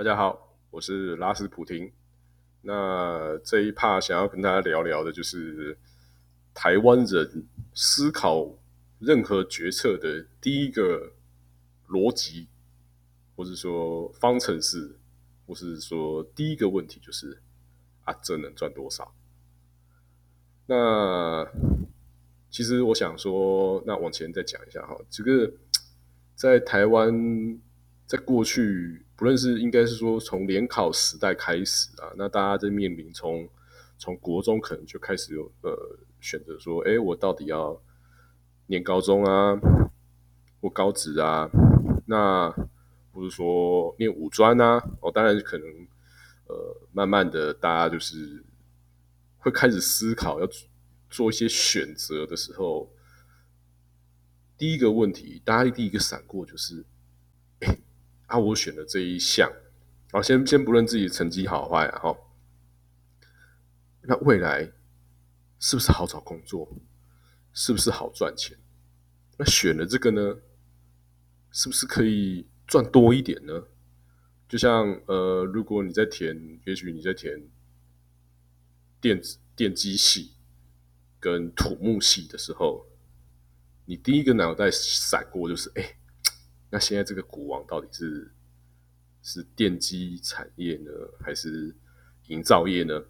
大家好，我是拉斯普廷。那这一趴想要跟大家聊聊的，就是台湾人思考任何决策的第一个逻辑，或者说方程式，或是说第一个问题，就是啊，这能赚多少？那其实我想说，那往前再讲一下哈，这个在台湾，在过去。不论是应该是说从联考时代开始啊，那大家在面临从从国中可能就开始有呃选择说，哎，我到底要念高中啊，或高职啊，那不是说念五专啊，哦，当然可能呃慢慢的大家就是会开始思考要做一些选择的时候，第一个问题，大家第一个闪过就是。啊，我选的这一项，好，先先不论自己成绩好坏啊，哈，那未来是不是好找工作，是不是好赚钱？那选了这个呢，是不是可以赚多一点呢？就像呃，如果你在填，也许你在填电子电机系跟土木系的时候，你第一个脑袋闪过就是，哎。那现在这个股王到底是是电机产业呢，还是营造业呢？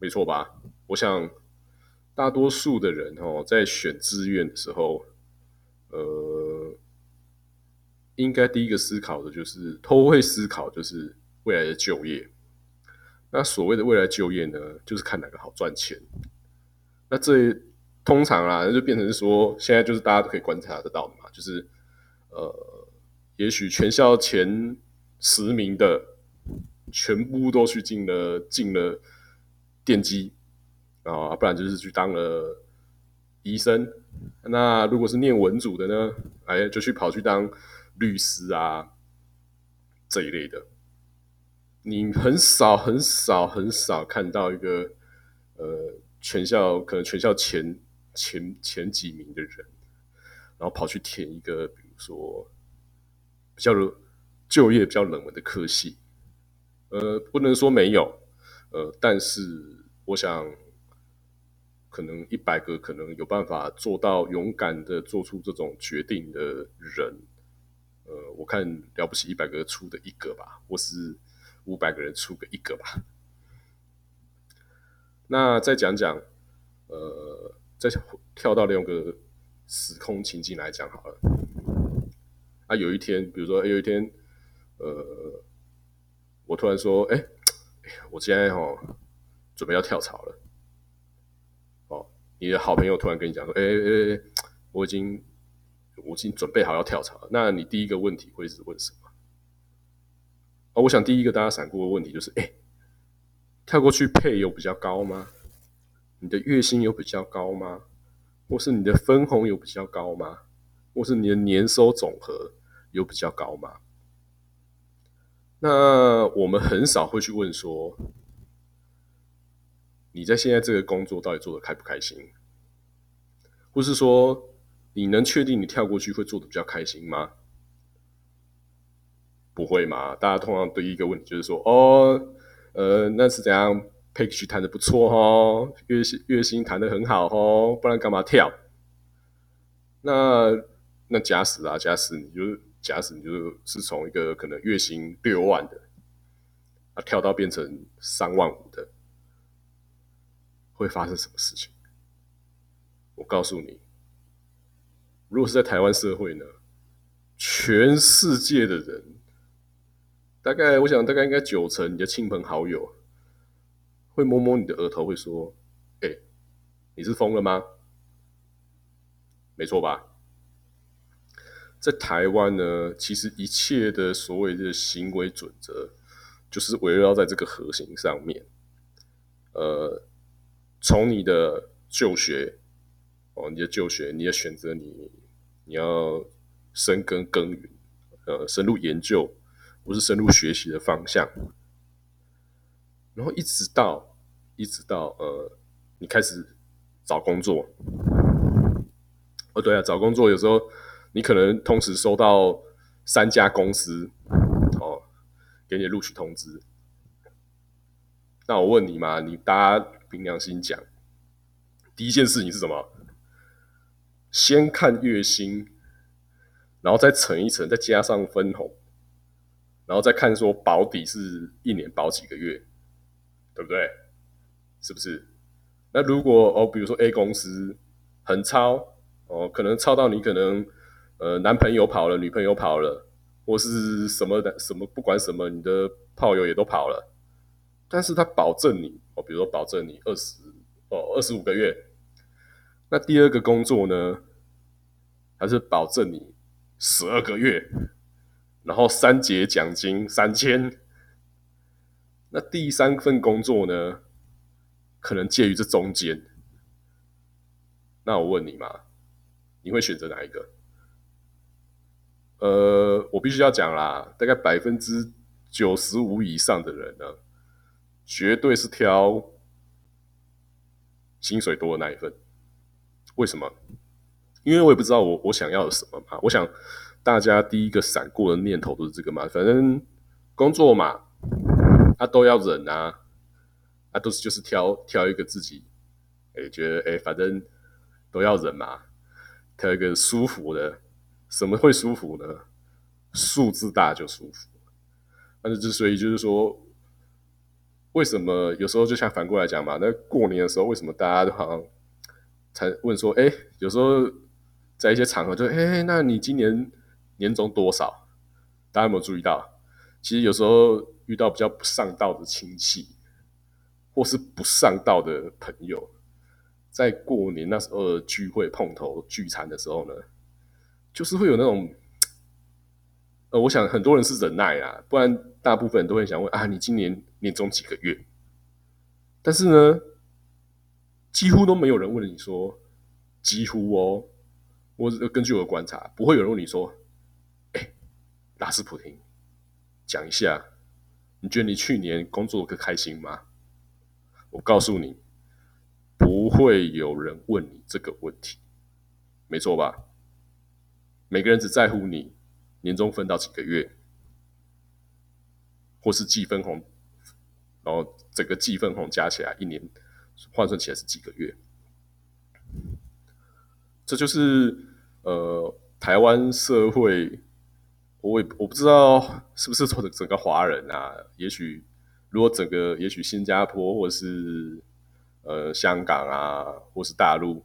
没错吧？我想大多数的人哦，在选志愿的时候，呃，应该第一个思考的就是都会思考，就是未来的就业。那所谓的未来就业呢，就是看哪个好赚钱。那这通常啊，那就变成说，现在就是大家都可以观察得到的嘛，就是。呃，也许全校前十名的全部都去进了进了电机啊，不然就是去当了医生。那如果是念文组的呢，哎，就去跑去当律师啊这一类的。你很少很少很少看到一个呃全校可能全校前前前几名的人，然后跑去填一个。说比较就业比较冷门的科系，呃，不能说没有，呃，但是我想，可能一百个可能有办法做到勇敢的做出这种决定的人，呃，我看了不起一百个出的一个吧，或是五百个人出个一个吧。那再讲讲，呃，再跳到两个时空情境来讲好了。啊，有一天，比如说有一天，呃，我突然说，哎，我现在哦，准备要跳槽了。哦，你的好朋友突然跟你讲说，哎哎哎，我已经，我已经准备好要跳槽了。那你第一个问题会是问什么？哦，我想第一个大家闪过的问题就是，哎，跳过去配有比较高吗？你的月薪有比较高吗？或是你的分红有比较高吗？或是你的年收总和有比较高吗？那我们很少会去问说，你在现在这个工作到底做的开不开心？或是说，你能确定你跳过去会做的比较开心吗？不会嘛？大家通常对一个问题就是说，哦，呃，那是怎样配 a 谈的不错哦，月薪月薪谈的很好哦，不然干嘛跳？那。那假使啊，假使你就是假使你就是从一个可能月薪六万的啊跳到变成三万五的，会发生什么事情？我告诉你，如果是在台湾社会呢，全世界的人，大概我想大概应该九成你的亲朋好友会摸摸你的额头，会说：“哎，你是疯了吗？”没错吧？在台湾呢，其实一切的所谓的行为准则，就是围绕在这个核心上面。呃，从你的就学，哦，你的就学，你要选择你，你要深耕耕耘，呃，深入研究，不是深入学习的方向。然后一直到，一直到呃，你开始找工作。哦，对啊，找工作有时候。你可能同时收到三家公司，哦，给你录取通知。那我问你嘛，你大家凭良心讲，第一件事情是什么？先看月薪，然后再乘一乘，再加上分红，然后再看说保底是一年保几个月，对不对？是不是？那如果哦，比如说 A 公司很超哦，可能超到你可能呃男朋友跑了，女朋友跑了，或是什么的什么，不管什么，你的炮友也都跑了。但是他保证你哦，比如说保证你二十哦二十五个月，那第二个工作呢，还是保证你十二个月，然后三节奖金三千，那第三份工作呢，可能介于这中间。那我问你嘛，你会选择哪一个？呃，我必须要讲啦，大概百分之九十五以上的人呢。绝对是挑薪水多的那一份，为什么？因为我也不知道我我想要什么嘛。我想大家第一个闪过的念头都是这个嘛，反正工作嘛，啊都要忍啊，啊都是就是挑挑一个自己，哎觉得哎反正都要忍嘛，挑一个舒服的，什么会舒服呢？数字大就舒服，但是之所以就是说。为什么有时候就像反过来讲嘛？那过年的时候，为什么大家都好像才问说，哎，有时候在一些场合就，哎，那你今年年终多少？大家有没有注意到？其实有时候遇到比较不上道的亲戚，或是不上道的朋友，在过年那时候聚会碰头聚餐的时候呢，就是会有那种。呃，我想很多人是忍耐啊，不然大部分人都会想问啊，你今年年终几个月？但是呢，几乎都没有人问你说，几乎哦，我根据我的观察，不会有人问你说，哎，拉斯普廷，讲一下，你觉得你去年工作可开心吗？我告诉你，不会有人问你这个问题，没错吧？每个人只在乎你。年终分到几个月，或是计分红，然后整个计分红加起来一年换算起来是几个月？这就是呃台湾社会，我也我不知道是不是说整个华人啊？也许如果整个也许新加坡或是呃香港啊，或是大陆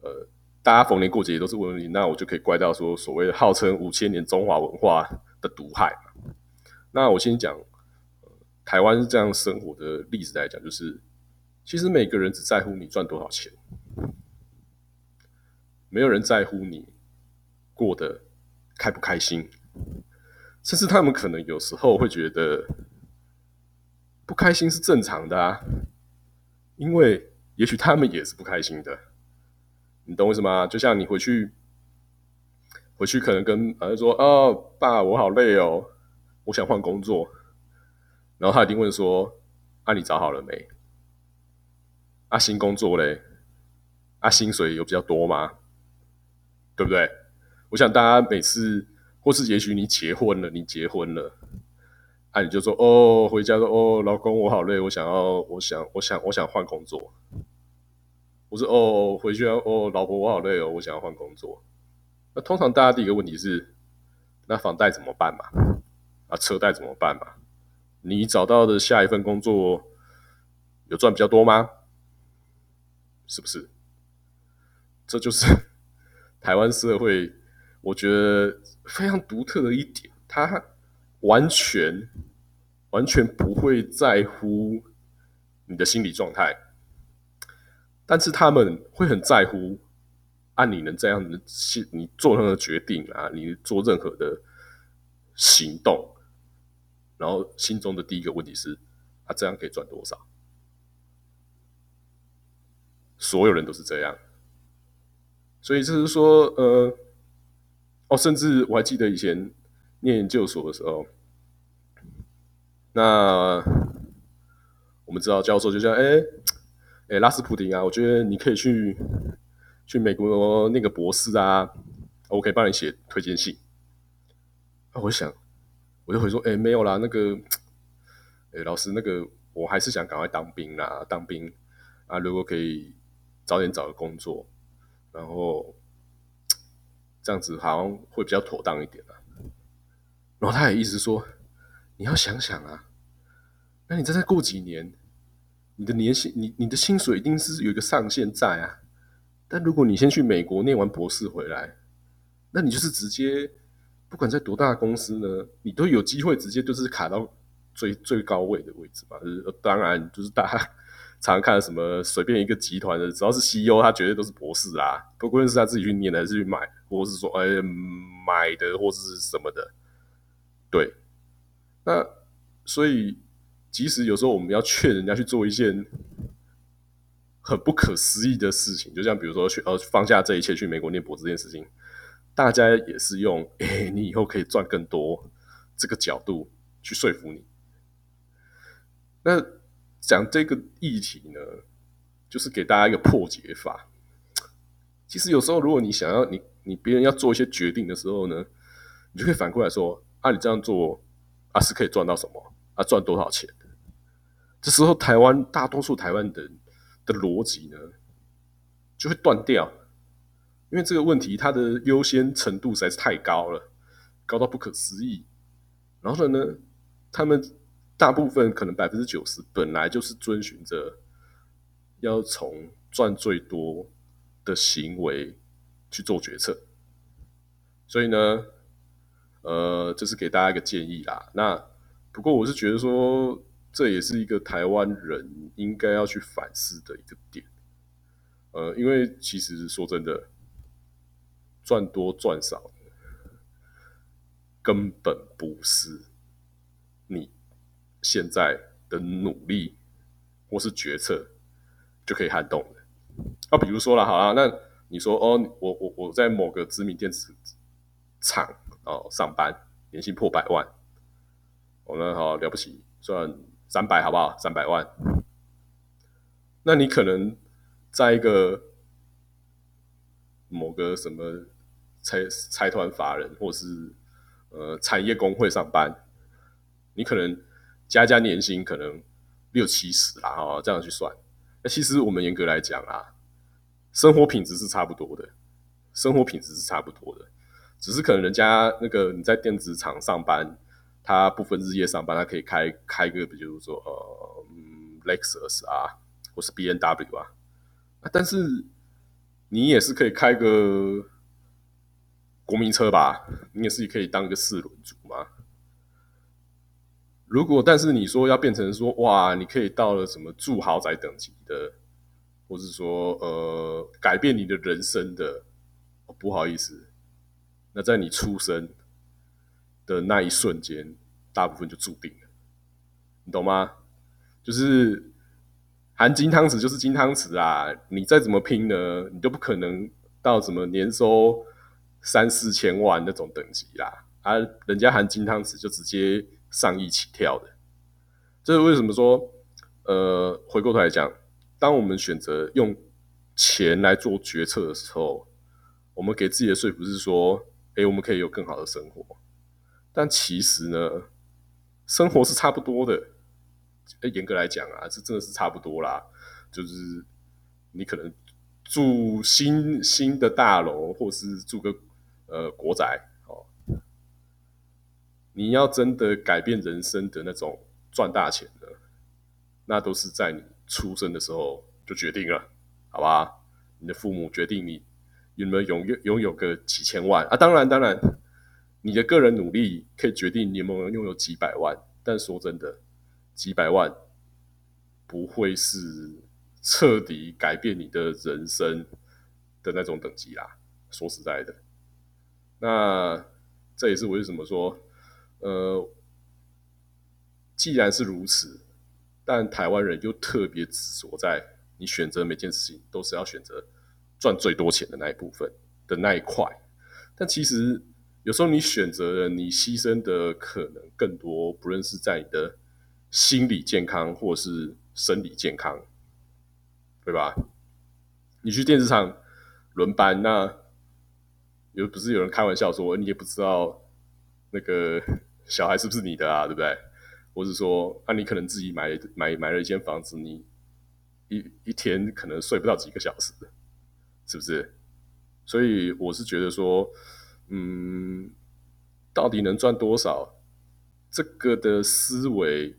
呃。大家逢年过节也都是问你，那我就可以怪到说所谓的号称五千年中华文化的毒害嘛那我先讲台湾是这样生活的例子来讲，就是其实每个人只在乎你赚多少钱，没有人在乎你过得开不开心，甚至他们可能有时候会觉得不开心是正常的啊，因为也许他们也是不开心的。你懂我意思吗？就像你回去，回去可能跟儿子说：“哦，爸，我好累哦，我想换工作。”然后他一定问说：“啊，你找好了没？啊，新工作嘞？啊，薪水有比较多吗？对不对？”我想大家每次，或是也许你结婚了，你结婚了，啊，你就说：“哦，回家说哦，老公，我好累，我想要，我想，我想，我想换工作。”我说哦，回去啊！哦，老婆，我好累哦，我想要换工作。那通常大家第一个问题是，那房贷怎么办嘛？啊，车贷怎么办嘛？你找到的下一份工作有赚比较多吗？是不是？这就是 台湾社会，我觉得非常独特的一点，他完全完全不会在乎你的心理状态。但是他们会很在乎，按你能这样的心，你做任何决定啊，你做任何的行动，然后心中的第一个问题是：啊，这样可以赚多少？所有人都是这样，所以就是说，呃，哦，甚至我还记得以前念研究所的时候，那我们知道教授就像哎。哎，拉斯普丁啊，我觉得你可以去去美国那个博士啊，我可以帮你写推荐信。啊，我想，我就会说，哎，没有啦，那个哎，老师，那个我还是想赶快当兵啦，当兵啊，如果可以早点找个工作，然后这样子好像会比较妥当一点啊。然后他也意思说，你要想想啊，那你再再过几年，你的年薪，你你的薪水一定是有一个上限在啊。但如果你先去美国念完博士回来，那你就是直接不管在多大的公司呢，你都有机会直接就是卡到最最高位的位置吧。就是当然，就是大家常看什么随便一个集团的，只要是 CEO，他绝对都是博士啊。不论是他自己去念的，还是去买，或是说哎买的，或是什么的。对，那所以即使有时候我们要劝人家去做一件。很不可思议的事情，就像比如说去呃放下这一切去美国念博这件事情，大家也是用 哎你以后可以赚更多这个角度去说服你。那讲这个议题呢，就是给大家一个破解法。其实有时候如果你想要你你别人要做一些决定的时候呢，你就可以反过来说啊你这样做啊是可以赚到什么啊赚多少钱？这时候台湾大多数台湾人。的逻辑呢，就会断掉，因为这个问题它的优先程度实在是太高了，高到不可思议。然后呢，他们大部分可能百分之九十本来就是遵循着要从赚最多的行为去做决策，所以呢，呃，这是给大家一个建议啦。那不过我是觉得说。这也是一个台湾人应该要去反思的一个点，呃，因为其实说真的，赚多赚少根本不是你现在的努力或是决策就可以撼动的。啊，比如说了，好了，那你说哦，我我我在某个知名电子厂哦上班，年薪破百万，我呢好了不起，赚。三百好不好？三百万，那你可能在一个某个什么财财团法人，或是呃产业工会上班，你可能加加年薪可能六七十啦，哈，这样去算。那其实我们严格来讲啊，生活品质是差不多的，生活品质是差不多的，只是可能人家那个你在电子厂上班。他不分日夜上班，他可以开开个，比如说呃，Lexus 啊，或是 B N W 啊，但是你也是可以开个国民车吧？你也是可以当个四轮族吗？如果但是你说要变成说哇，你可以到了什么住豪宅等级的，或是说呃改变你的人生的，不好意思，那在你出生。的那一瞬间，大部分就注定了，你懂吗？就是含金汤匙就是金汤匙啊！你再怎么拼呢，你都不可能到什么年收三四千万那种等级啦。啊，人家含金汤匙就直接上亿起跳的。这是为什么说？呃，回过头来讲，当我们选择用钱来做决策的时候，我们给自己的说服是说：哎，我们可以有更好的生活。但其实呢，生活是差不多的。严格来讲啊，这真的是差不多啦。就是你可能住新新的大楼，或是住个呃国宅哦。你要真的改变人生的那种赚大钱的，那都是在你出生的时候就决定了，好吧？你的父母决定你有没有拥有拥有个几千万啊？当然，当然。你的个人努力可以决定你有没有拥有几百万，但说真的，几百万不会是彻底改变你的人生的那种等级啦。说实在的，那这也是为什么说，呃，既然是如此，但台湾人又特别执着在你选择每件事情都是要选择赚最多钱的那一部分的那一块，但其实。有时候你选择了，你牺牲的可能更多，不论是在你的心理健康或是生理健康，对吧？你去电视厂轮班，那有不是有人开玩笑说，你也不知道那个小孩是不是你的啊，对不对？或者说啊，你可能自己买买买了一间房子，你一一天可能睡不到几个小时，是不是？所以我是觉得说，嗯，到底能赚多少？这个的思维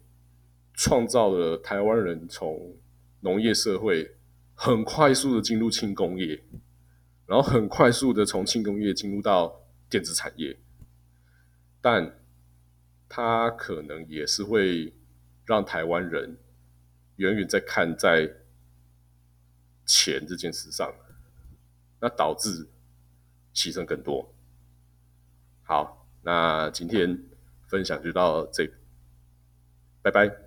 创造了台湾人从农业社会很快速的进入轻工业，然后很快速的从轻工业进入到电子产业，但它可能也是会让台湾人远远在看在钱这件事上。那导致牺牲更多。好，那今天分享就到这，拜拜。